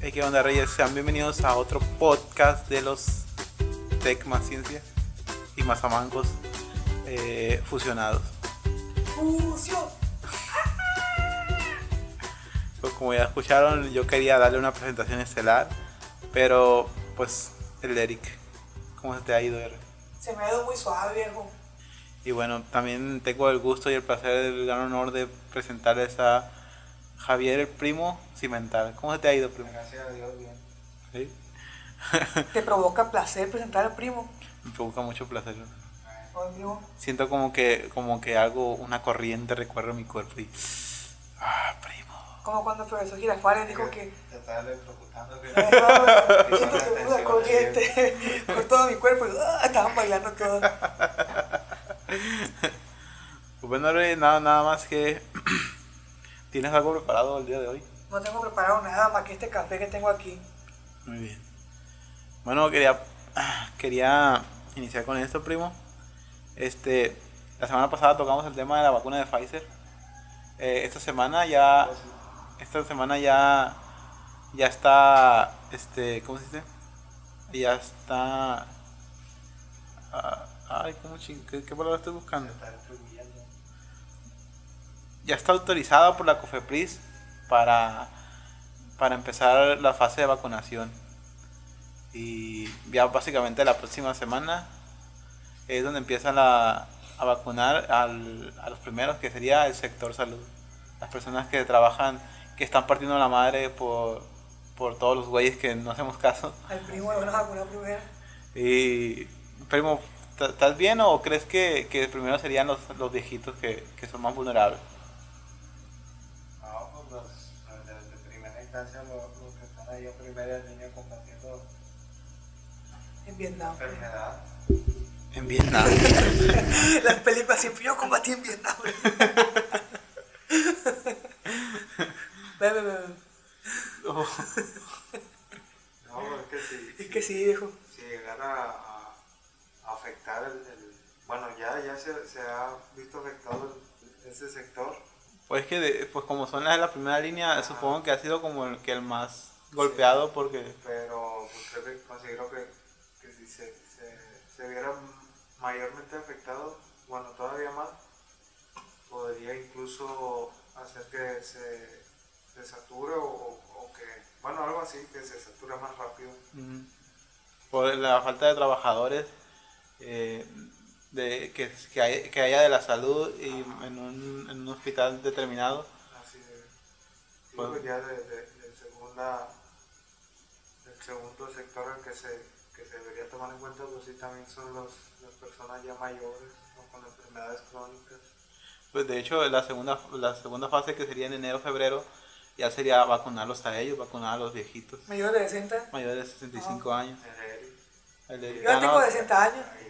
Hey, ¿Qué onda, Reyes? Sean bienvenidos a otro podcast de los Tech más Ciencia y más amancos eh, fusionados. Fusión. Pues como ya escucharon, yo quería darle una presentación estelar, pero pues el Eric, ¿cómo se te ha ido, Eric? Se me ha ido muy suave, viejo. Y bueno, también tengo el gusto y el placer, el gran honor de presentarles a Javier, el primo Cimental. ¿Cómo se te ha ido, primo? Gracias a Dios, bien. ¿Sí? ¿Te provoca placer presentar al primo? Me provoca mucho placer. ¿O el primo? Siento como que, como que algo, una corriente recorre mi cuerpo y... Ah, primo. Como cuando el profesor Girafales dijo que Te estás electrocutando. siento una corriente por todo mi cuerpo y ah, estaban bailando todos. Pues bueno, nada, nada más que... ¿Tienes algo preparado el día de hoy? No tengo preparado nada más que este café que tengo aquí. Muy bien. Bueno, quería, quería iniciar con esto, primo. Este, la semana pasada tocamos el tema de la vacuna de Pfizer. Eh, esta semana ya, esta semana ya, ya está, este, ¿cómo se dice? Ya está, ah, ay, ¿cómo ching, qué, qué palabra estoy buscando? Ya está autorizada por la COFEPRIS para, para empezar la fase de vacunación. Y ya básicamente la próxima semana es donde empiezan la- a vacunar al- a los primeros, que sería el sector salud. Las personas que trabajan, que están partiendo la madre por, por todos los güeyes que no hacemos caso. Al primo le van a vacunar primero. Y, primo, ¿t- ¿estás bien o crees que, que primero serían los, los viejitos que, que son más vulnerables? No, pues los, los de, de los, los que están ahí en primera línea combatiendo En Vietnam. enfermedad. En Vietnam. Las películas siempre yo combatí en Vietnam. Ve, ve, ve, ve. Oh. No, es que si, Es que sí, viejo. si llegara a, a afectar el, el- Bueno, ya, ya se, se ha visto afectado el- ese sector. Pues que, de- pues como son las de la primera línea, supongo que ha sido como el que el más golpeado porque... pero pues, creo que considero que, que si se, se, se viera mayormente afectado, bueno, todavía más, podría incluso hacer que se, se sature o, o- que, bueno, algo así, que se sature más rápido. mm, por la falta de trabajadores eh, de, que, que, hay- que haya de la salud y en un, en un hospital determinado. Así de, sí, Bueno. pues ya de, de, de segunda, el segundo sector al que se, que se debería tomar en cuenta, pues sí, también son los, las personas ya mayores o con enfermedades crónicas. Pues de hecho la segunda, la segunda fase que sería en enero, febrero, ya sería vacunarlos a ellos, vacunar a los viejitos Mayor de 60. mayores de 65 años. El Eric, El de- Yo ya tengo no, de 60 años. ahí.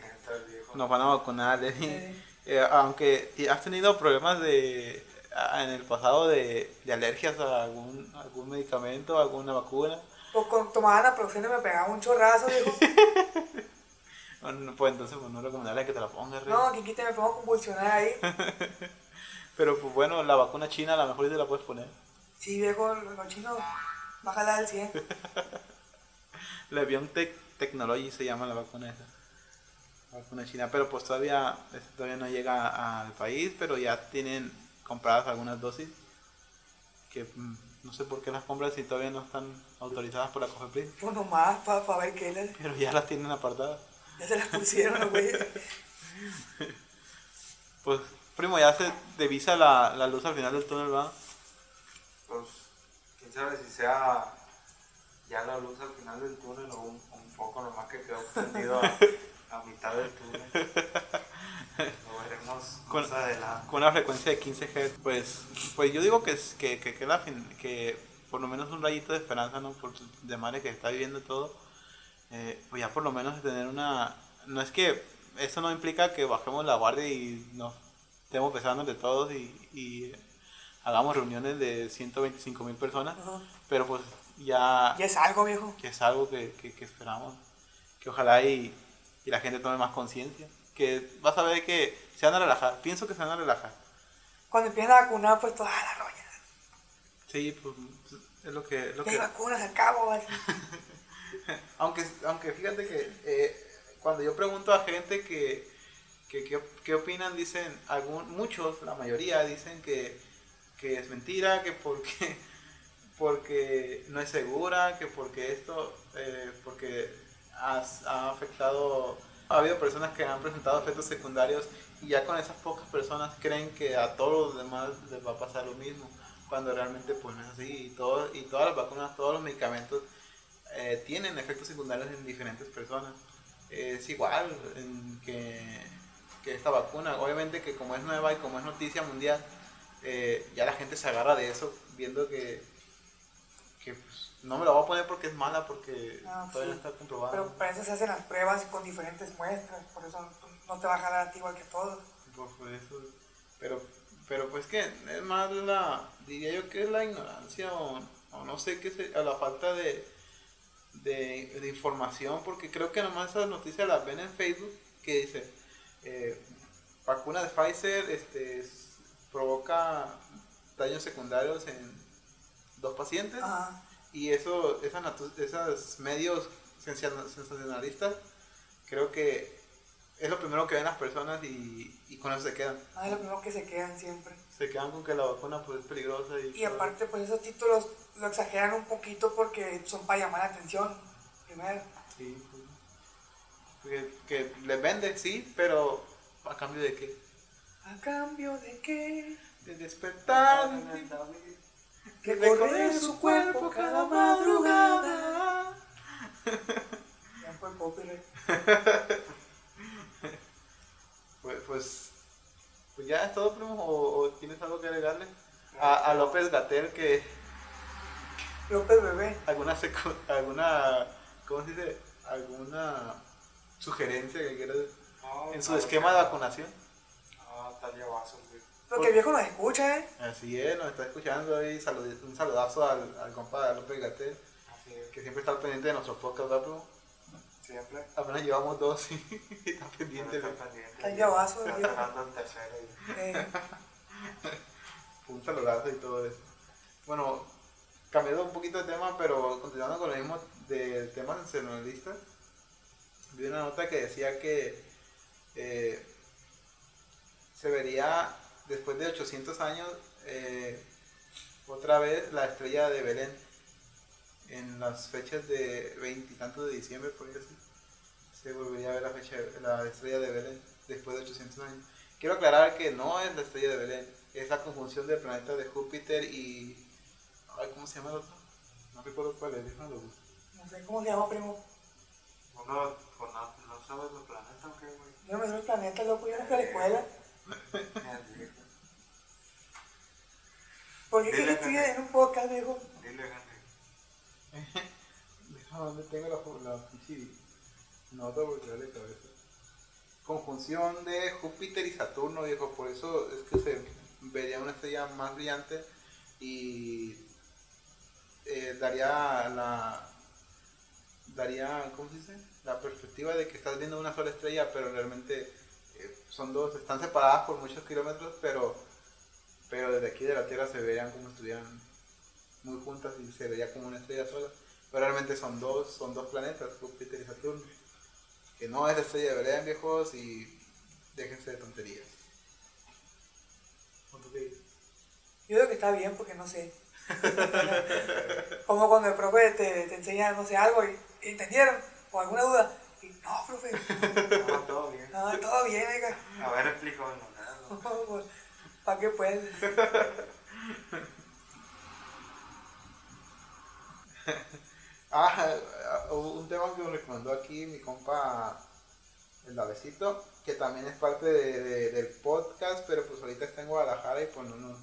Nos van a vacunar. Lenny. Sí. Eh, aunque has tenido problemas de a- en el pasado de, de alergias a algún, algún medicamento, alguna vacuna, Pues con tomaba naproxeno y me pegaba un chorrazo, bueno, pues entonces pues, no es recomendable que te la pongas. Rey. No, aquí quita me pongo a convulsionar ahí. Pero pues bueno, la vacuna china a lo mejor te la puedes poner. Sí, viejo, los chinos, bájala al 100. La BioNTech Technology se llama la vacuna esa. La vacuna china, pero pues todavía, esa todavía no llega al país, pero ya tienen compradas algunas dosis. Que mm, no sé por qué las compran si todavía no están autorizadas por la COFEPRIS, Pues nomás, para ver qué les. pero ya las tienen apartadas. Ya se las pusieron güeyes. Pues, primo, ya se divisa la, la luz al final del túnel, ¿va? Pues, quién sabe si sea ya la luz al final del túnel o un, un foco nomás que quedó prendido a, a mitad del túnel. Lo veremos Con- más adelante. Con una frecuencia de 15 Hz, pues, pues yo digo que, es- que, que, que, la fin- que por lo menos un rayito de esperanza, ¿no? Por de madre que está viviendo todo, eh, pues ya por lo menos tener una... No es que eso no implica que bajemos la guardia y nos estemos besando de todos y, y hagamos reuniones de 125 mil personas, Ajá. pero pues ya, Ya es algo, viejo. que es algo que, que, que esperamos, que ojalá y, y la gente tome más conciencia, que vas a ver que se van a relajar, pienso que se van a relajar. Cuando empiezan a vacunar, pues toda la roña. Sí, pues Es lo que... Lo Ya que hay vacunas al cabo, así. aunque, aunque fíjate que eh, cuando yo pregunto a gente que, que- qué opinan, dicen, algún, muchos, la mayoría, dicen que, que es mentira, que porque, porque no es segura, que porque esto, eh, porque ha, ha afectado, ha habido personas que han presentado efectos secundarios y ya con esas pocas personas creen que a todos los demás les va a pasar lo mismo, cuando realmente pues no es así, y, todo, y todas las vacunas, todos los medicamentos eh, tienen efectos secundarios en diferentes personas. Es igual en que, que esta vacuna, obviamente que como es nueva y como es noticia mundial, eh, ya la gente se agarra de eso viendo que, no me la voy a poner porque es mala, porque Ah, todavía sí. no está comprobada. Pero para eso se hacen las pruebas con diferentes muestras, por eso no, te va a jalar a ti igual que todos. Por, por eso, pero, pero pues que es más la, diría yo que es la ignorancia o, o no sé qué sé, a la falta de, de, de información, porque creo que nomás esas noticias las ven en Facebook, que dice, eh, vacuna de Pfizer este, provoca daños secundarios en dos pacientes, Ajá. Y eso, esas, natu- esos medios sensacion- sensacionalistas, creo que es lo primero que ven las personas y, y con eso se quedan. Ah, es lo primero que se quedan siempre. Se quedan con que la vacuna pues, es peligrosa. Y, Y aparte, pues esos títulos lo exageran un poquito porque son para llamar la atención. Primero. Sí, pues, que, que les vende, sí, pero ¿a cambio de qué? ¿A cambio de qué? De despertar, Que corre su cuerpo cada madrugada. Ya fue copyright. Pues, pues, pues ya es todo, primo, o, o tienes algo que agregarle? A, a López Gatel que López Bebé. alguna secu- alguna ¿cómo se dice? alguna sugerencia que quieras No, en su esquema que de no. vacunación. Ah, Talia Vasos, güey. Porque el viejo nos escucha, ¿eh? Así es, nos está escuchando ahí, salud- un saludazo al, al compa de López Gatel, que siempre está al pendiente de nuestros podcasts, ¿verdad, siempre. Apenas llevamos dos y está pendiente. Está pendiente. Está cerrando el tercero. y- Eh, Un saludazo y todo eso. Bueno, cambiando un poquito de tema, pero continuando con lo mismo de temas sensacionalistas, vi una nota que decía que eh, se vería después de 800 años eh, otra vez la estrella de Belén en las fechas de veintitantos de diciembre, por ahí así. Se volvería a ver la, fecha, la estrella de Belén después de 800 años. Quiero aclarar que no es la estrella de Belén, es la conjunción del planeta de Júpiter y. Ay, ¿Cómo se llama el otro? No recuerdo cuál es, déjame lo busco. no sé cómo se llama, primo. Uno, pues no, no sabes los planetas, ¿o qué, güey? Yo no me sé el planeta, loco. Yo no fui a la escuela. ¿Por qué quieres estoy Henry. en un podcast, viejo? Dile, Henry. Déjame dónde tengo la, la pinche nota porque de cabeza. Conjunción de Júpiter y Saturno, viejo, por eso es que se vería una estrella más brillante y eh, daría la daría, ¿cómo se dice? La perspectiva de que estás viendo una sola estrella, pero realmente son dos, están separadas por muchos kilómetros, pero pero desde aquí de la Tierra se verían como estuvieran muy juntas y se vería como una estrella sola. Pero realmente son dos, son dos planetas, Júpiter y Saturno. Que no es la estrella de Belén, viejos, y déjense de tonterías. Yo digo que está bien porque no sé. Como cuando el profe te, te enseña, no sé, algo y entendieron o alguna duda. Y no, profe, No, todo bien. no, todo bien, oiga. A ver, explícamelo. nada. ¿Para qué pues? Ah, hubo un tema que me recomendó aquí mi compa el Davecito, que también es parte de- de- del podcast, pero pues ahorita está en Guadalajara y pues no, no,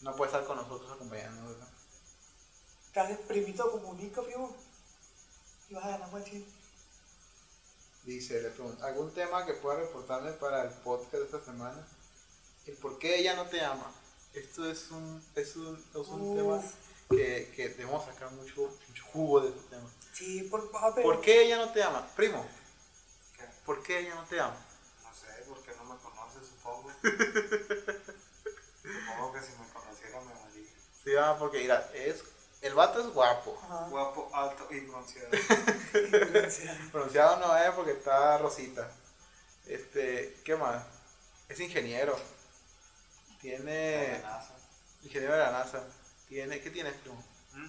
no puede estar con nosotros acompañándonos, ¿verdad? Casi primito comunica, primo. Y vas a ganar machín. Dice, le pregunto, ¿algún tema que pueda reportarme para el podcast de esta semana? ¿El por qué ella no te ama? Esto es un, es un, es un tema que, que debemos sacar mucho, mucho jugo de este tema. Sí, por pero- ¿Por qué ella no te ama? Primo, ¿Qué? ¿por qué ella no te ama? No sé, porque no me conoce, supongo. supongo que si me conociera me amaría. Sí, ah, porque mira, es el vato es guapo. Ajá. Guapo, alto y bronceado. Pronunciado no es porque está rosita. Este, ¿qué más? Es ingeniero. Tiene. NASA. Ingeniero de la NASA. Tiene, ¿Qué tienes, primo? ¿Mm?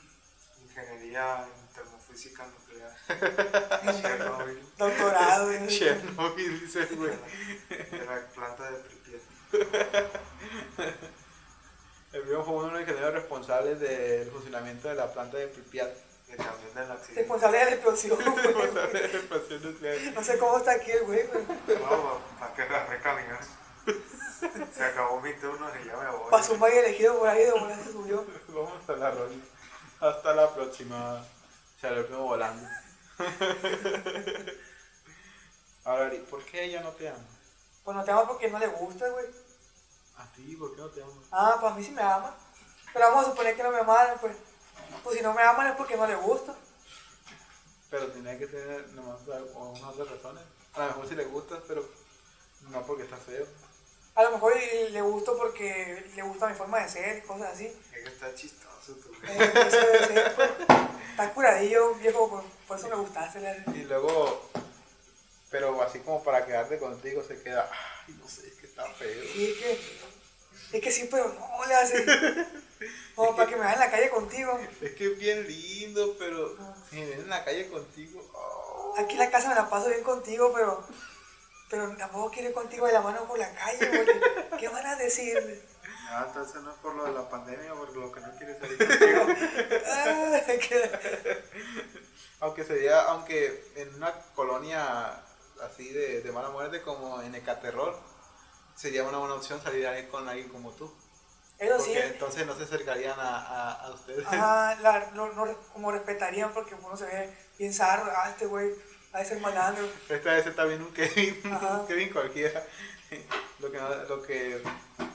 Ingeniería en termofísica nuclear. Chernobyl. Doctorado. güey. Chernobyl, dice el güey. De la planta de Pripyat. El primo fue uno de los ingenieros responsables del funcionamiento de la planta de Pripyat. Responsable de la explosión. Responsable de la explosión nuclear. No sé cómo está aquí el güey, güey. No, para que agarré caminar. Se acabó mi turno y ya me voy. Pasó un valle elegido por ahí, de una se subió. Vamos a la ronda. Hasta la próxima. Primo volando. Ahora, ¿y ¿por qué ella no te ama? Pues no te ama porque no le gusta, güey. A ti, ¿por qué no te ama? Ah, pues a mí sí me ama. Pero vamos a suponer que no me amaran, pues. Pues si no me aman es porque no le gusta. Pero tenía que tener nomás unas otras razones. A lo mejor si le gustas, pero no porque está feo. A lo mejor le gusto porque le gusta mi forma de ser y cosas así. Es que está chistoso tu Eh, eso debe ser, pues. Está curadillo, viejo, por, por eso me gustaste. La... Y luego, pero así como para quedarte contigo se queda, ay, no sé, es que está feo. Y es que, es que sí, pero no le hace. Como para que me vaya en la calle contigo. Es que es bien lindo, pero si me ven en la calle contigo, oh. Aquí en la casa me la paso bien contigo, pero. Pero tampoco quiero ir contigo de la mano por la calle, porque ¿qué van a decir? No, entonces no es por lo de la pandemia, por lo que no quieres salir contigo. Ah, que- Aunque sería, aunque en una colonia así de, de mala muerte como en Ecaterror, sería una buena opción salir ahí con alguien como tú. Eso sí, Porque entonces no se acercarían a, a, a ustedes. ajá, la- no, no- como respetarían porque uno se ve bien zarro, ah, este güey, a ese malandro. Esta vez está bien un Kevin, un Kevin cualquiera. Lo que, no, lo que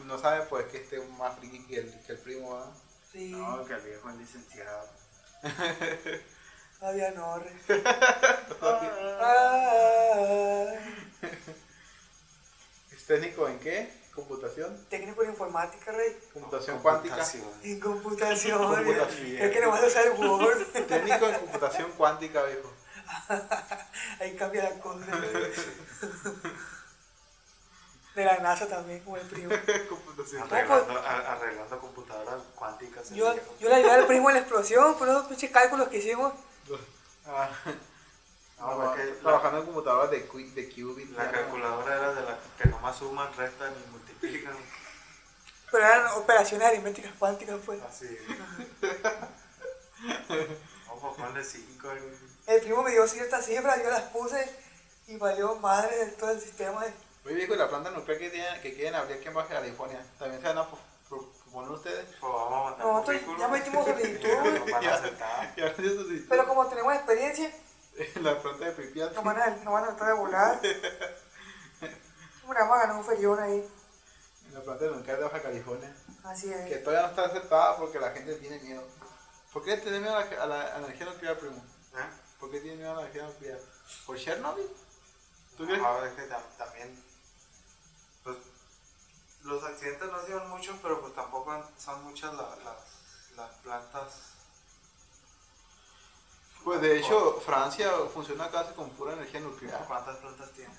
no sabe pues que este es más friki que el, que el primo, ¿verdad? Sí, No, que el viejo es licenciado. todavía no, re. Ah, ¿Es técnico en qué? ¿Computación? técnico en informática, rey. ¿Computación cuántica? Computación. En computación. Computación. Es que no vas a usar el Word. Técnico en computación cuántica, viejo. Ahí cambia la cosa. De la NASA también, como el primo. computación. Arreglando, arreglando computadoras cuánticas. el Yo, yo le ayudé al primo en la explosión, por esos pinches cálculos que hicimos. Ah, No, la- trabajando en computadoras de, de Qubit. La calculadora era de las que nomás suman, restan y multiplican. Pero eran operaciones aritméticas cuánticas, pues. Así. Vamos a ponerle 5. El primo me dio ciertas cifras, yo las puse y valió madre de todo el sistema. Oye, viejo, y la planta nuclear que, tienen, que quieren abrir aquí en Baja California, ¿también se van a pro- pro- proponer ustedes? Pues vamos a mandar Nosotros ya metimos solicitud, no Pero como tenemos experiencia, en la planta de Pripyat. nos van a, nos van a tratar de volar. Hombre, vamos a ganar un ferión ahí. En la planta nuclear de Baja California. Así Que es. todavía no está aceptada porque la gente tiene miedo. ¿Por qué tiene miedo a la, a la- a la energía nuclear, primo? ¿Eh? ¿Por qué tiene miedo a la energía nuclear? ¿Por Chernobyl? ¿Tú crees? No, es que tam- también. Pues, los accidentes no sido muchos, pero pues tampoco son muchas la- las, las plantas. Pues de hecho, Francia funciona casi con pura energía nuclear. ¿Cuántas plantas tiene?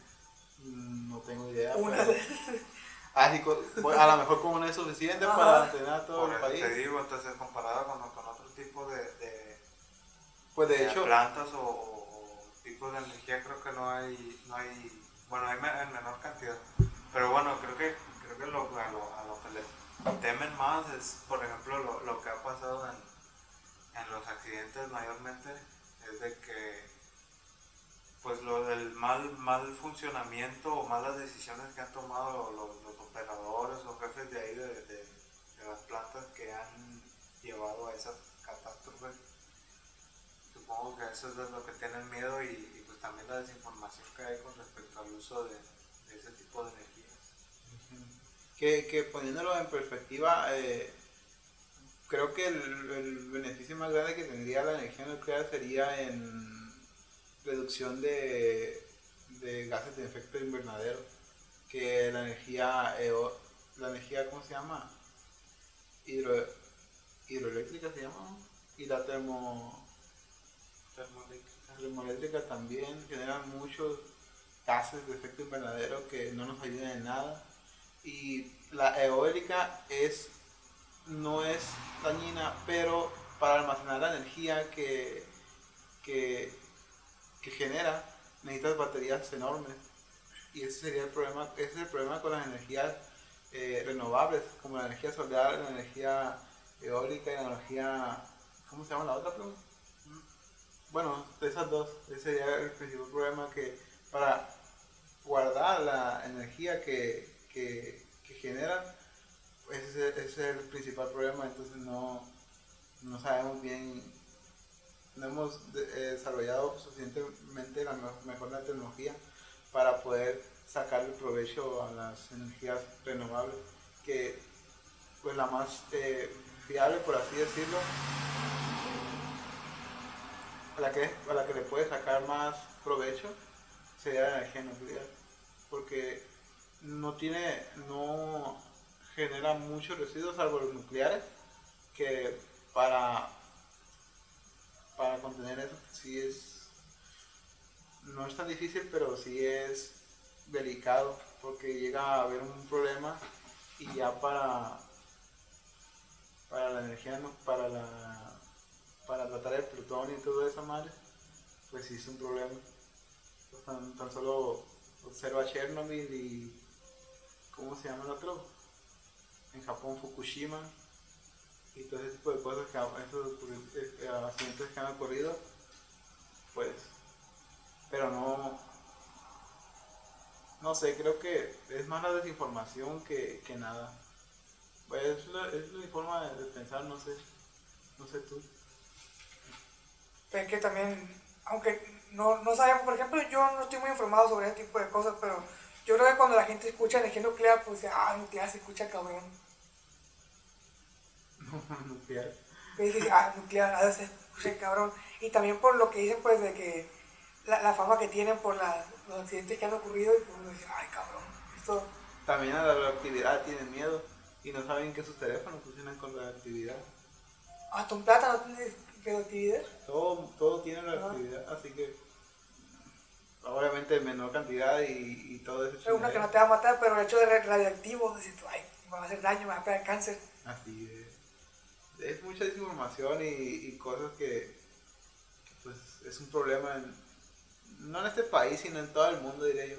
Mm, No tengo idea. Una pero- de... A lo mejor con una es suficiente Ajá. para mantener a todo Por el país. te digo, entonces comparada con, con otro tipo de, de, Pues de de hecho, plantas o, o tipos de energía, creo que no hay, no hay, bueno, hay en menor cantidad. Pero bueno, creo que, creo que lo, a, lo, a lo que le temen más es, por ejemplo, lo, lo que ha pasado en, en los accidentes mayormente, es de que pues lo del mal, mal funcionamiento o malas decisiones que han tomado los, operadores o jefes de ahí de, de- las plantas que han llevado a esas catástrofes. Supongo que eso es lo que tienen miedo y, pues también la desinformación que hay con respecto al uso de, de ese tipo de energías. que, que poniéndolo en perspectiva, eh, creo que el, el beneficio más grande que tendría la energía nuclear sería en reducción de, de gases de efecto invernadero, que la energía, eo- la energía, ¿cómo se llama? Hidro, hidroeléctrica se llama, y la termo, Termoeléctrica. termoeléctrica también generan muchos gases de efecto invernadero que no nos ayudan en nada. Y la eólica es, no es dañina, pero para almacenar la energía que, que, que genera necesitas baterías enormes. Y ese sería el problema, ese es el problema con las energías eh, renovables, como la energía solar, la energía eólica y la energía, ¿cómo se llama la otra? Primo? Bueno, esas dos, ese sería el principal problema que para guardar la energía que, que, que generan, ese, es el principal problema, entonces no, no sabemos bien, no hemos eh, desarrollado suficientemente la me- mejor la tecnología para poder sacarle provecho a las energías renovables, que pues la más eh, fiable, por así decirlo, a la, que, la que le puede sacar más provecho sería la energía nuclear, porque no tiene, no genera muchos residuos salvo los nucleares, que para, para contener eso sí es, no es tan difícil, pero sí es delicado, porque llega a haber un problema y ya para, para la energía, para la para tratar el plutonio y todo eso madre, pues sí es un problema. Tan, tan solo observa Chernobyl y ¿cómo se llama el otro? En Japón Fukushima y todo ese tipo de cosas que esos eh, eh, accidentes que han ocurrido, pues, pero no, no sé, creo que es más la desinformación que, que nada. Pues es la, es la forma de, pensar, no sé, no sé tú. Pero es que también, aunque no, no sabemos, por ejemplo, yo no estoy muy informado sobre ese tipo de cosas, pero yo creo que cuando la gente escucha energía nuclear, pues ah, nuclear se escucha cabrón. Nuclear. Y dice, ah, nuclear, ah, se escucha cabrón. Y también por lo que dicen, pues, de que la, la fama que tienen por la- los accidentes que han ocurrido, y pues uno dice, ay, cabrón, esto, También a la radioactividad tienen miedo y no saben que sus teléfonos funcionan con radioactividad. hasta un plátano tiene radioactividad. Todo, todo tiene radioactividad, así que obviamente en menor cantidad y, y todo eso. Es una que no te va a matar, pero el hecho de ra- radioactivo, dices tú, ay, me va a hacer daño, me va a pegar cáncer. Así de- es mucha desinformación y, y cosas que, que, pues es un problema en, no en este país sino en todo el mundo diría yo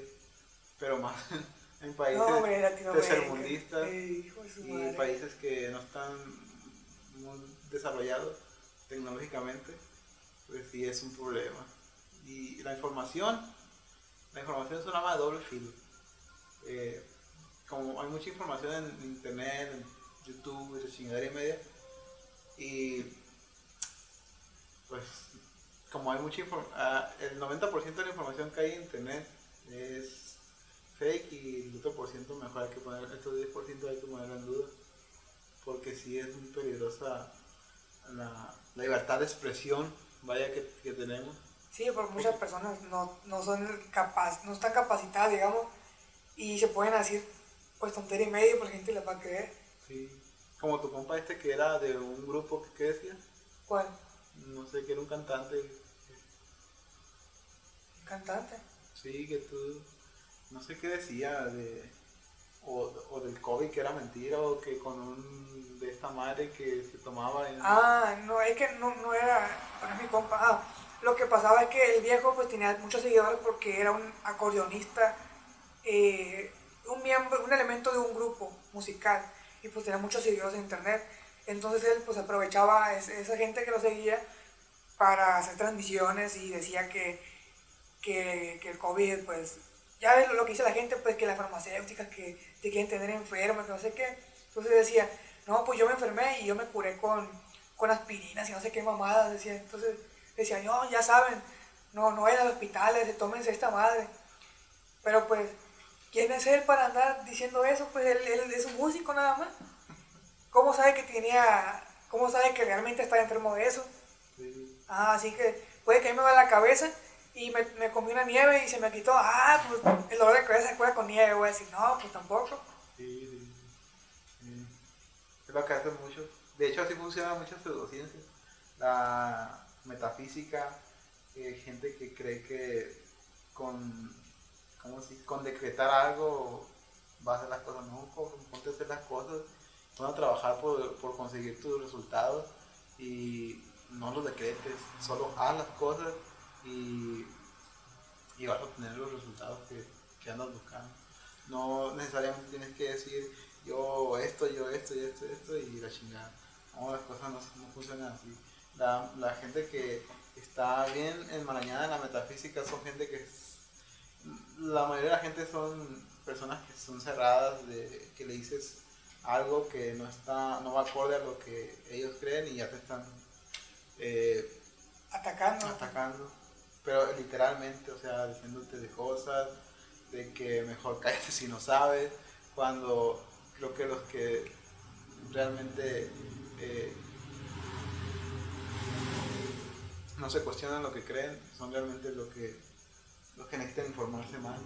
pero más en países No, hombre, tercermundistas y madre. países que no están muy desarrollados tecnológicamente pues sí es un problema. Y la información la información es un arma de doble filo. Eh, como hay mucha información en internet en YouTube y de chingadera y media y pues como hay mucha información el 90% de la información que hay en internet es fake y el otro por ciento mejor hay que poner estos 10% hay que ponerlo en duda porque sí es muy peligrosa la, la libertad de expresión vaya que, que tenemos Sí, porque muchas personas no, no son capaz, no están capacitadas, digamos, y se pueden decir, pues tontería y media, pues la gente les va a creer. sí. Como tu compa este que era de un grupo que, ¿qué decía ¿Cuál? no sé que era un cantante Un cantante. Sí, que tú, no sé qué decía, de, o, o del COVID que era mentira, o que con un, de esta madre que se tomaba en... Ah, no, es que no, no era, no es mi compa. Ah, lo que pasaba es que el viejo pues tenía muchos seguidores porque era un acordeonista, eh, un miembro, un elemento de un grupo musical y pues tenía muchos seguidores en internet. Entonces él pues aprovechaba es- esa gente que lo seguía para hacer transmisiones y decía que, que, que el COVID pues, ya ves lo que dice la gente pues que las farmacéuticas que te quieren tener enfermo, que no sé qué. Entonces decía, no, pues yo me enfermé y yo me curé con, con aspirinas y no sé qué mamadas, decía. Entonces decía, no, ya saben, no, no vayan al hospital, tómense esta madre. Pero pues, ¿quién es él para andar diciendo eso? Pues él, él es un músico nada más. ¿Cómo sabe que tenía, cómo sabe que realmente estaba enfermo de eso? Sí, Ah, así que puede que a mí me va la cabeza y me, me comí una nieve y se me quitó. Ah, pues el dolor de cabeza se cura con nieve. Voy a decir, no, pues tampoco. sí, sí, sí. Es lo que hacen muchos. De hecho, así funcionan muchas pseudociencias. la metafísica, eh, gente que cree que con, con decretar algo va a hacer las cosas, no, ponte hacer las cosas, van a trabajar por, por conseguir tus resultados y no los decretes, solo haz las cosas y, y vas a obtener los resultados que, que andas buscando. No necesariamente tienes que decir yo esto, yo esto, y esto, esto y la chingada. No, las cosas no, no funcionan así. La, la, gente que está bien enmarañada en la metafísica son gente que la mayoría de la gente son personas que son cerradas, de, que le dices algo que no está no va acorde a lo que ellos creen y ya te están eh, atacando. atacando. Pero literalmente, o sea, diciéndote de cosas, de que mejor cállate si no sabes, cuando creo que los que realmente eh, no se cuestionan lo que creen son realmente los que, los que necesitan informarse más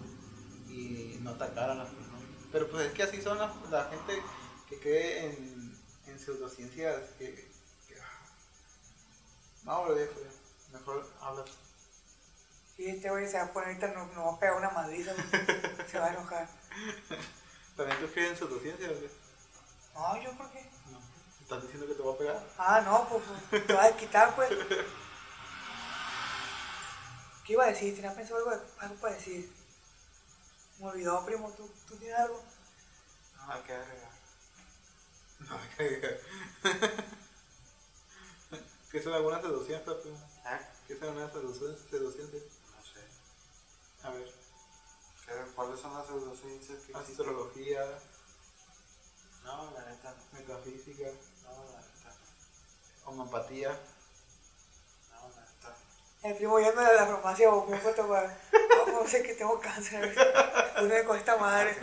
y no atacar a las personas. Pero pues es que así son la, la gente que cree en, en pseudociencias que, que no lo dejo mejor habla y este güey se va a poner ahorita, no, no va a pegar una madriza, se va a enojar. ¿También tú crees en pseudociencias? No, ¿yo por qué? No. ¿Estás diciendo que te va a pegar? Ah, no, pues, pues te vas a quitar, pues. ¿Qué iba a decir? ¿Tenías pensado algo, algo para decir? Me olvidó, primo. ¿Tú, ¿Tú tienes algo? No, hay que agregar. No, hay que agregar. ¿Qué son algunas seducciones, primo? ¿Eh? ¿Qué son algunas seducciones? seducciones? No sé. A ver, ¿Qué- ¿Cuáles son las pseudociencias que astrología, No, la neta no. metafísica, No, la neta no. homeopatía. No, la neta no. El primo yendo a la farmacia o me foto para. No, sé que tengo cáncer. Una con esta madre.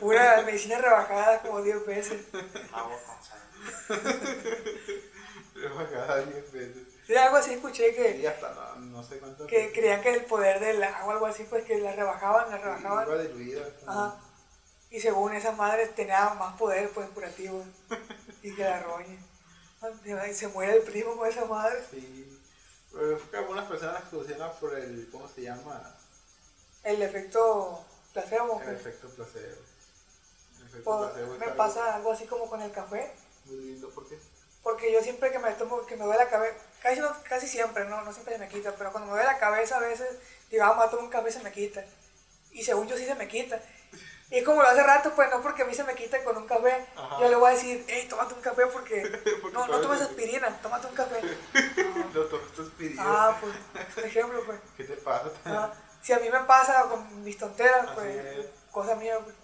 Una medicina rebajada como 10 veces. agua sal. Cada 10 veces. Sí, algo así escuché que, hasta no, no sé cuántas que veces. creían que el poder del agua, algo así, pues que la rebajaban, la rebajaban. Iba diluida. Ajá. Y según esas madres tenía más poder, pues curativo. Y que la roñe. Se muere el primo con esa madre. Sí. Pero es que algunas personas solucionan por el, ¿cómo se llama? El efecto placebo. El pues. efecto placebo. El efecto Pues, placebo me pasa algo así como con el café. Muy lindo, ¿por qué? Porque yo siempre que me tomo, que me duele la cabeza, casi, no- casi siempre, no, no siempre se me quita, pero cuando me duele la cabeza a veces, digo, a tomar un café y se me quita. Y según yo sí se me quita. Y como lo hace rato, pues no porque a mí se me quita con un café. Ajá. Yo le voy a decir, hey, tómate un café porque, Porque no, no tomes aspirina, tómate un café. Lo tomaste pidió. Ah, pues, es un ejemplo, pues. ¿Qué te pasa? Ah, si a mí me pasa con mis tonteras, Así pues, es. cosa mía, pues.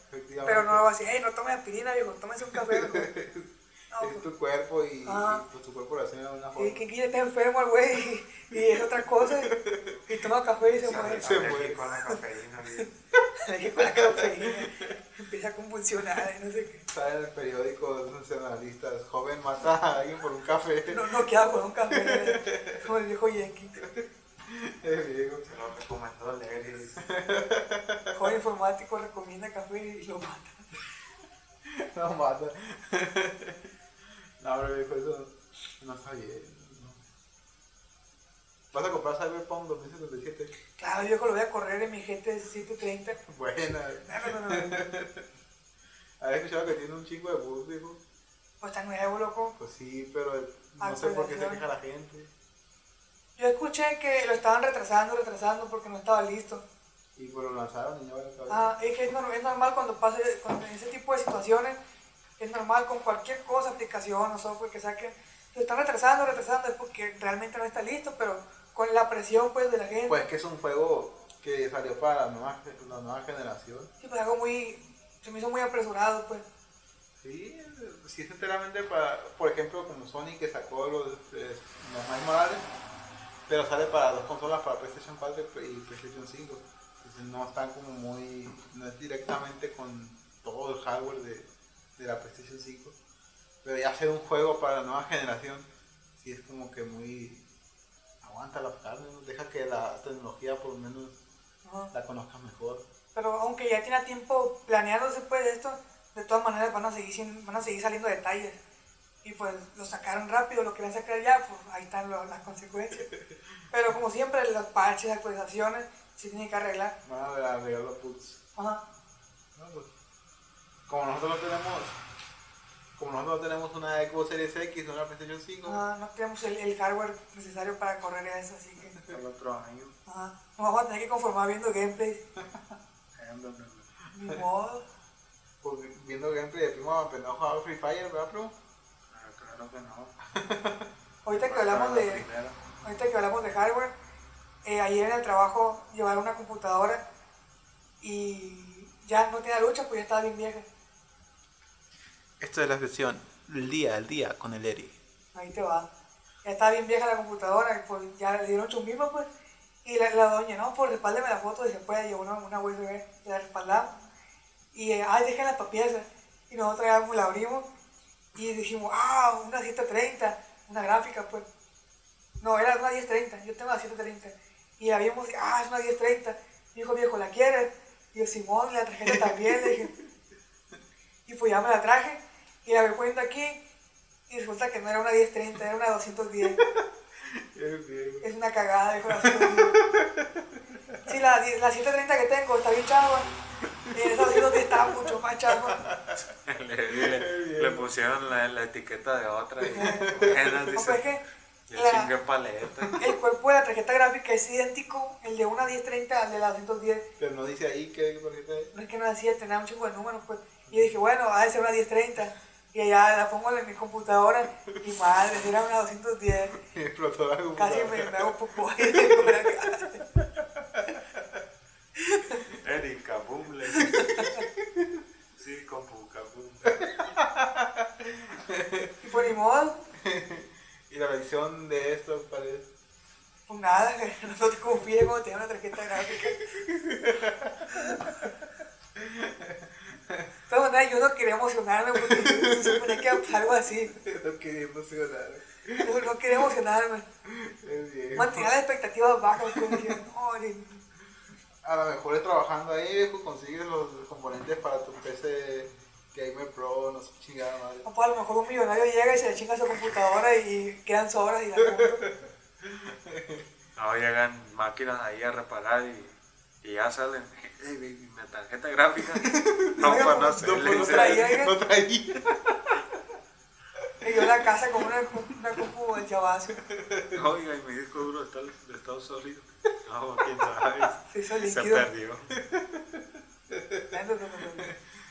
Pero no le voy a decir, hey, no tomes aspirina, viejo, tómese un café. mejor". Es tu cuerpo y, y, pues, tu cuerpo lo hace de una forma. Y que está enfermo el güey y, y es otra cosa y, y toma café y se muere. Se muere. con la cafeína, bien. Con la cafeína empieza a convulsionar y no sé qué. Sale en el periódico sensacionalistas, joven mata a alguien por un café. No, no queda con un café como el viejo Yankee. Es viejo. Se lo recomendó Larry. Joven informático recomienda café y lo mata. No mata. No, viejo, eso no está bien. no. ¿Vas a comprar Cyberpunk 2077? Claro, yo lo voy a correr en mi GT 730. Buena. No, no, no, no. ¿Habías escuchado que tiene un chingo de bugs, viejo? Pues está nuevo, loco. Pues sí, pero no sé por qué se queja la gente. Yo escuché que lo estaban retrasando, retrasando porque no estaba listo. Y pues lo lanzaron y ya va a. Ah, es que es, norm- es normal cuando pasa cuando en ese tipo de situaciones, es normal con cualquier cosa, aplicación o software que saquen, lo están retrasando, retrasando, es porque realmente no está listo, pero con la presión pues de la gente, Pues que es un juego que salió para la nueva, la nueva generación. sí, pues algo muy, se me hizo muy apresurado pues. Sí, sí es enteramente para, por ejemplo, como Sony que sacó los, los Miles Morales, pero sale para dos consolas, para PlayStation 4 y PlayStation 5. Entonces no están como muy, no es directamente con todo el hardware de, de la PlayStation 5. Pero ya hacer un juego para la nueva generación, sí es como que muy, aguanta la carne, deja que la tecnología por lo menos Ajá. la conozca mejor. Pero aunque ya tiene tiempo planeándose pues esto, de todas maneras van a seguir, sin- van a seguir saliendo detalles. Y pues lo sacaron rápido, lo querían sacar ya, pues ahí están lo- las consecuencias. Pero como siempre, los parches, actualizaciones, se tienen que arreglar. Van a arreglar los putos. Ajá. No, pues, como nosotros no tenemos, como nosotros no tenemos una Xbox Series X, una PlayStation 5, Ajá, no tenemos el, el hardware necesario para correr eso, así que El otro año. ajá. nos vamos a tener que conformar viendo gameplay. Ni modo. pues, viendo gameplay de primo apenas jugaba Free Fire, ¿verdad, primo? Ah, claro que no. Ahorita que hablamos de, ahorita que hablamos de hardware, eh, ayer en el trabajo llevaron una computadora y ya no tenía lucha, pues ya estaba bien vieja. Esto es la del día al día con el Eri. Ahí te va. Ya estaba bien vieja la computadora, pues ya le dieron chumbismo, pues. Y la, la doña, no, pues respáldeme la foto y se puede, llevó una, una USB, la respaldamos. Y, eh, ay, déjenla para pieza. Y nosotros la abrimos y dijimos, ah, una 730, una gráfica, pues. No, era una 1030, yo tengo la 730. Y la vimos, ah, es una 1030. Me dijo, viejo, ¿la quieres? Y yo, Simón, la tarjeta también, le dije. Y pues ya me la traje y la me poniendo aquí y resulta que no era una 1030, era una 210. Es una cagada, dijo la 210. Sí, la, la 730 que tengo está bien chava. Y esa 210 está mucho más chava. le, le- le pusieron la, la etiqueta de otra. Y, bueno, No, dice, pues es que yo la- paleta. el cuerpo de la tarjeta gráfica es idéntico, el de una 1030 al de la 210. Pero no dice ahí que tarjeta es. No es que no 7, tenía un chingo de números, pues. Y yo dije, bueno, ha de ser una 1030. Y allá la pongo en mi computadora y madre, era una 210. Y explotó la Casi me, me hago popó ahí por acá. Erika, boom, le Sí, con puca, boom. Y por ni modo, Y la versión de esto parece. pues nada, no te confíes cuando te una tarjeta gráfica. Todas maneras, yo no quería emocionarme porque se suponía que algo así. No quería emocionar. No, no quería emocionarme. Es bien. Mantenía las expectativas bajas. Pues, dije, no, ni- A lo mejor es trabajando ahí, viejo, consigues los componentes para tu PC Gamer Pro, no sé qué chingada madre. o pues, a lo mejor un millonario llega y se le chinga su computadora y quedan sobras y la compro. No, llegan máquinas ahí a reparar y, y ya salen. Hey, baby, mi tarjeta gráfica. No, pues no sé. no, pues, no traía. No traía. Y yo la casa con una, una compu del chavazo. Oiga, y mi disco duro está, está sólido. No, quién sabe. Se hizo Se líquido. perdió.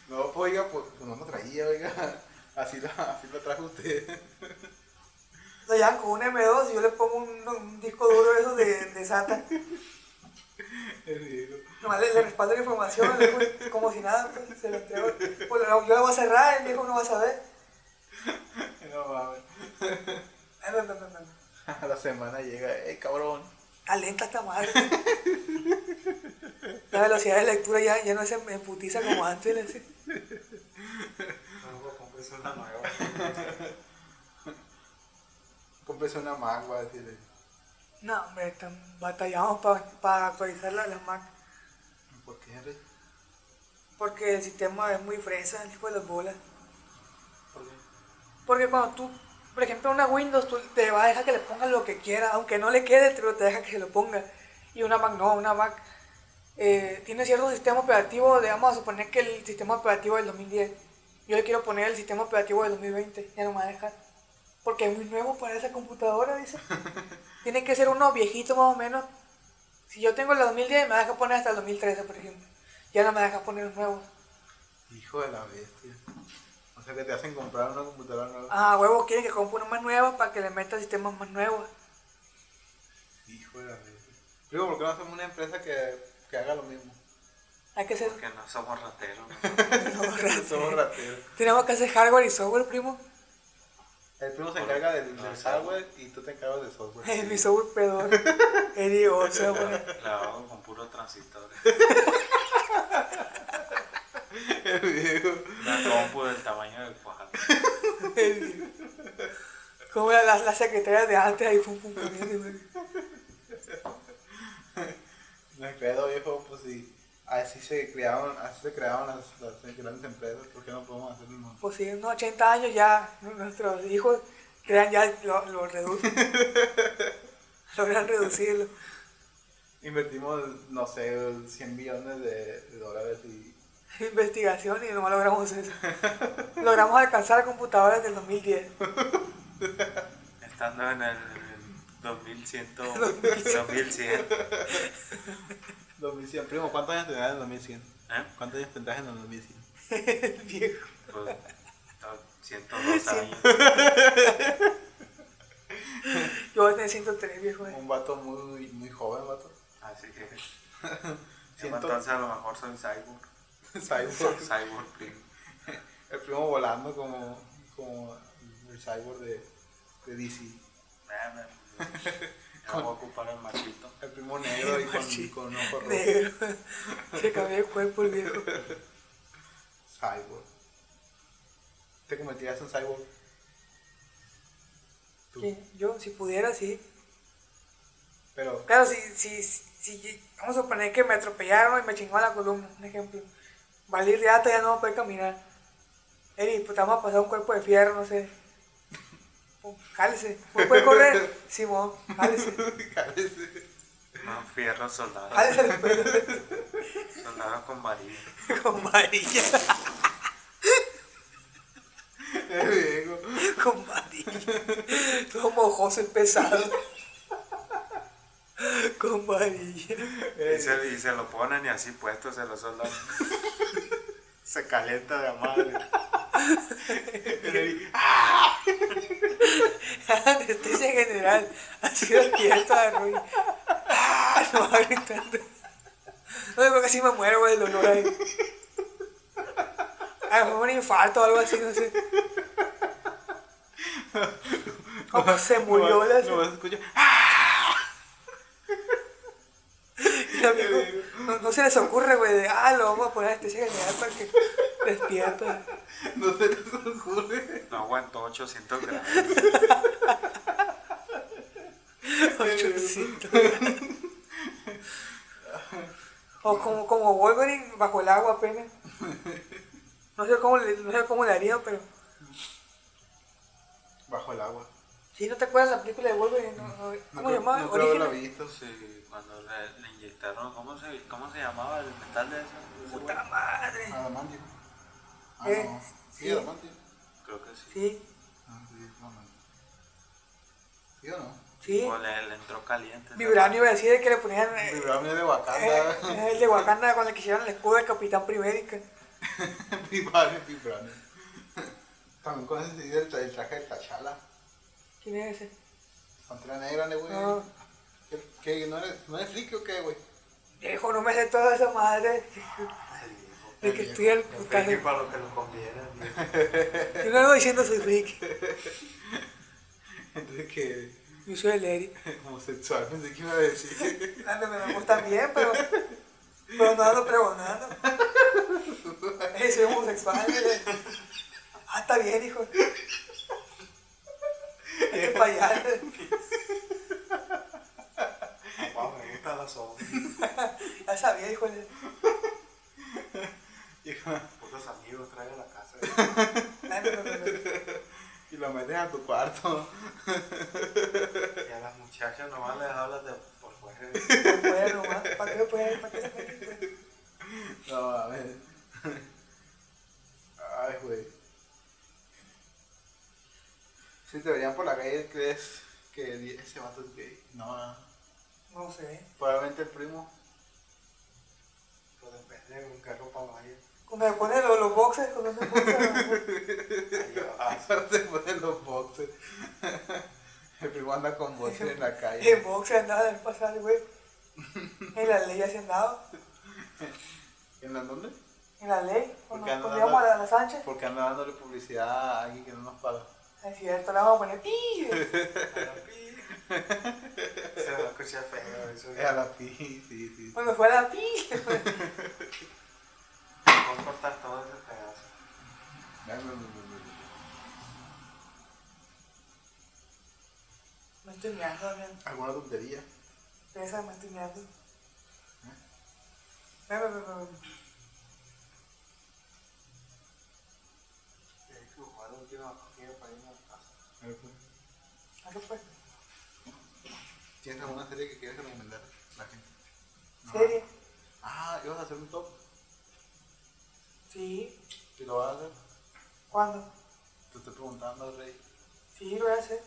No, pues oiga, pues, pues no lo traía, oiga. Así lo, así lo trajo usted. Lo llevan con un M2 y yo le pongo un, un disco duro de esos de, de SATA. Es ridículo. Nomás le, le respaldo la información, le digo, como si nada, pues, se lo entrego. Pues, lo- yo lo voy a cerrar, el viejo no va a saber. No mames. Ay, no, no, no, no. A la semana llega, ey cabrón. Alenta esta madre. La velocidad de lectura ya, ya no se me putiza como antes. le decía. No, compré una nueva. Cómprese una Mac, va a decirle. No, hombre, tan- batallamos para actualizar la- las Mac. ¿Por qué, Henry? Porque el sistema es muy fresa, el hijo de las bolas. ¿Por qué? Porque cuando tú, por ejemplo, una Windows, tú te va a dejar que le pongas lo que quiera, aunque no le quede, pero te deja que se lo ponga. Y una Mac no, una Mac eh, tiene cierto sistema operativo, de, vamos a suponer que el sistema operativo del 2010. Yo le quiero poner el sistema operativo del 2020, ya no me va a dejar. Porque es muy nuevo para esa computadora, dice. tiene que ser uno viejito más o menos. Si yo tengo el 2010, me deja poner hasta el 2013, por ejemplo. Ya no me deja poner nuevos. Hijo de la bestia. O sea que te hacen comprar una computadora nueva. Ah, huevo, quieren que compre una más nueva para que le meta sistemas más nuevos. Hijo de la bestia. Digo, ¿por qué no hacemos una empresa que, que haga lo mismo? Hay que hacer. Porque no somos rateros. ¿no? No, rato. Somos rateros. Tenemos que hacer hardware y software, primo. El primo se encarga del, del hardware y tú te encargas del software. Es mi software. Eddie bueno. La hago con puros transistores. El viejo. Una compu del tamaño del cuadro. Como la, la, la secretaria de antes ahí, pum, pum, güey. Hay pedo, viejo, pues si así se crearon, así se crearon las, las grandes empresas, ¿por qué no podemos hacerlo nosotros? Pues sí, unos 80 años ya nuestros hijos crean ya lo, lo reducen. Logran reducirlo. Invertimos, no sé, 100 millones de, de dólares y Investigación y no logramos eso. Logramos alcanzar computadoras del 2010. Estando en el 2100, 2100. 2100. Primo, ¿cuántos años tendrás en el 2100? ¿Eh? ¿Cuántos años tendrás en el 2100? El viejo. Pues, no, 102 años. Yo voy a tener 103 viejo. eh. Un vato muy, muy joven, vato. Así que. Siento- Entonces a lo mejor soy cyborg. Cyborg. Cyborg primo. El primo volando como, como el cyborg de, de DC. Nah, nah, Ya voy a ocupar el machito. El primo negro y con, con un ojo rojo. Negro. Se cambió el cuerpo el viejo. Cyborg. ¿Te convertirías en cyborg? Tú. ¿Quién? Yo, si pudiera, sí. Pero, Claro, si, si, si, vamos a suponer que me atropellaron y me chingó la columna, un ejemplo. Valir Riata ya no va a poder caminar. Eri, pues te vamos a pasar un cuerpo de fierro, no sé. Pum, Jálese. ¿Puede correr? Simón, jálese. No, fierro soldado. Jálese después Soldado con varilla. con varilla. el viejo. Con varilla. Todo mojoso y pesado. Con varilla. Y se, y se lo ponen y así puesto se lo soldan. se calienta de madre. Anestesia general. Así despierta de ruido. Ah, no va gritando. No, yo creo que sí me muero, güey, del dolor ahí. A lo mejor un infarto o algo así, no sé. Como se murió la No vas a escuchar. y el amigo, no, no se les ocurre, güey, de, ah, lo vamos a poner anestesia general para que despierta. No se les ocurre. No aguantó 800 grados. 800. o como, como Wolverine bajo el agua apenas. No sé cómo le, no sé cómo le harían, pero. Bajo el agua. Si no te acuerdas de la película de Wolverine, ¿no? No, No ¿cómo creo- se llamaba? No creo Orígenes. visto. Sí, cuando le, le inyectaron, ¿cómo se, ¿cómo se llamaba el metal de eso? Puta madre. Adamantio. Ah, Eh, no. Sí, sí. adamantio. Creo que sí. Sí, Ah, sí. ¿Sí o no? sí. O le, le entró caliente. Vibranio iba a decir que le ponían. eh, Vibranium de eh, Wakanda. el de Wakanda cuando le quisieron el escudo de Capitán Primérica. Vibranium, Vibranium. También con ese el, el traje de T'Challa. ¿Quién es ese? Pantera negra, ¿no, güey? No. ¿Qué, qué, no, eres, ¿No eres friki o qué, güey? Viejo, no me sé toda esa madre. Ay, viejo. De que estoy al friki para lo que lo conviene. Yo no ando diciendo soy friki. Entonces que Yo soy el Eri. homosexual, pensé que iba a decir. Ando, me gusta bien, pero. Pero no ando pregonando. Eh, soy homosexual. eh. Ah, está bien, hijo. Este payaso. Guau, me gusta la sombra. Ya sabía, hijo. Putos amigos, trae a la casa. Y lo metes a tu cuarto. Y a las muchachas nomás les hablas de por fuera. No puede nomás. ¿Para qué? ¿Para qué pues? No, a ver. Ay, güey. Si te verían por la calle, ¿crees que ese vato es gay? No, no. No sé. Probablemente el primo. Pues depende de un carro para vaya. Cuando me ponen los, los boxes, cuando me ponen Se ponen los boxes. El primo anda con boxes en la en calle. boxes andaba del pasado, güey. En la ley así andaba. ¿En la dónde? En la ley. Cuando, Porque íbamos a la, la Sánchez. Porque anda dándole publicidad a alguien que no nos paga. Es cierto, le vamos a poner pi. Se va a escuchar feo eso. Es a la pi, sí, sí. Cuando fuera la pi. Vamos a cortar todo ese pedazo. No, no, no. Me estoy man. ¿Alguna tontería? Pesa, me estoy meando. Ve, ve, ve, ve. Tienes que jugar la última partida para irme a casa. ¿A qué fue? ¿Tienes alguna serie que quieres recomendar a la gente? No. ¿Serie? Ah, ¿ibas a hacer un top? Sí. ¿Y lo vas a hacer? ¿Cuándo? Te estoy preguntando, Rey. Sí, lo voy a hacer.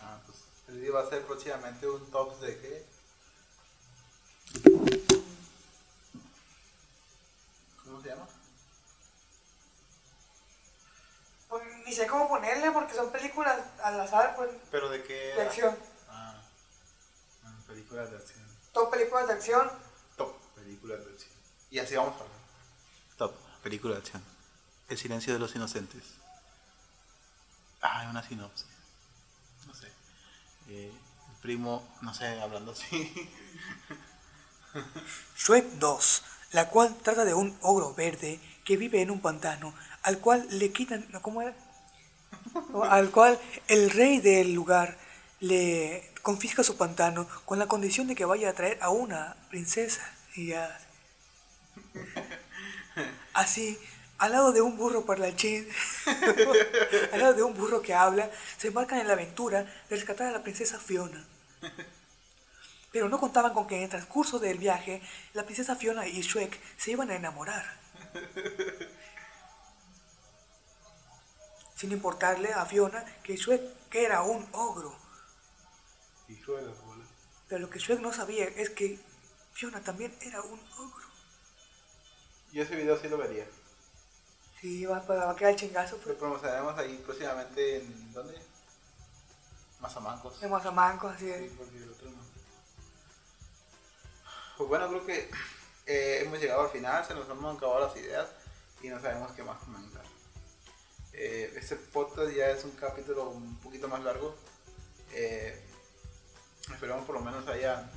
Ah, pues el día va a ser próximamente un top de qué? ¿Cómo se llama? Ni sé cómo ponerle porque son películas al azar, pues, ¿Pero de qué? de acción. Ah, ah, películas de acción. Top películas de acción. Top, películas de acción. Y así vamos a hablar. Top, película de acción. El silencio de los inocentes. Ah, una sinopsis. No sé. Eh, el primo, no sé, hablando así. Shrek 2, la cual trata de un ogro verde que vive en un pantano, al cual le quitan, ¿no? ¿cómo era? Al cual el rey del lugar le confisca su pantano con la condición de que vaya a traer a una princesa. Y ya. Así, al lado de un burro parlanchín, al lado de un burro que habla, se embarcan en la aventura de rescatar a la princesa Fiona. Pero no contaban con que en el transcurso del viaje la princesa Fiona y Shrek se iban a enamorar. Sin importarle a Fiona que Shrek que era un ogro. Hijo de la bola. Pero lo que Shrek no sabía es que Fiona también era un ogro. Yo ese video sí lo vería. Sí, va, va a quedar chingazo. Lo Pues. promocionaremos ahí próximamente en. ¿Dónde? Mazamancos. De Mazamanco, así Sí, es. porque el otro no. Pues bueno, creo que eh, hemos llegado al final, se nos han acabado las ideas y no sabemos qué más comentar. Eh, este podcast ya es un capítulo un poquito más largo. Eh, esperamos por lo menos hayan,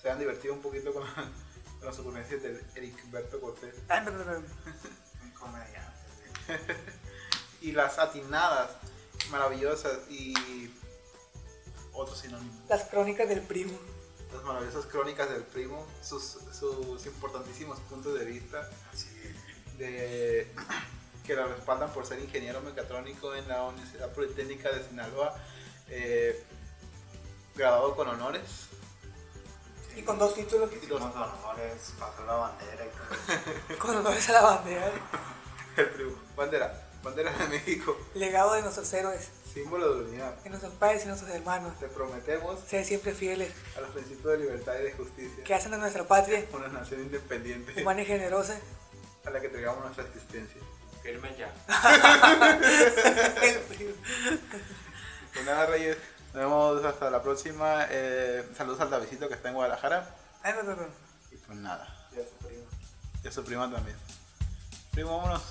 se hayan divertido un poquito con, con las ocurrencias del Eric Berto Cortés y las atinadas maravillosas y otros sinónimos. Las crónicas del primo. las maravillosas crónicas del primo, sus, sus importantísimos puntos de vista, de, que lo respaldan por ser ingeniero mecatrónico en la Universidad Politécnica de Sinaloa, eh, graduado con honores. Y con dos títulos. Dos- Hicimos honores, pasó la bandera y todo. Con honores a la bandera. el primo, bandera, bandera de México, Legado de nuestros héroes, símbolo de unidad. de nuestros padres y nuestros hermanos. Te prometemos Ser siempre fieles. a los principios de libertad y de justicia, Que hacen de nuestra patria una nación independiente humana y generosa. a la que entregamos nuestra existencia. Firme ya. Pues nada, Reyes, nos vemos hasta la próxima. Eh, saludos al Davidito que está en Guadalajara. Ay, no, no, no. Y pues nada, Ya su primo. y a su prima también. Primo, vámonos.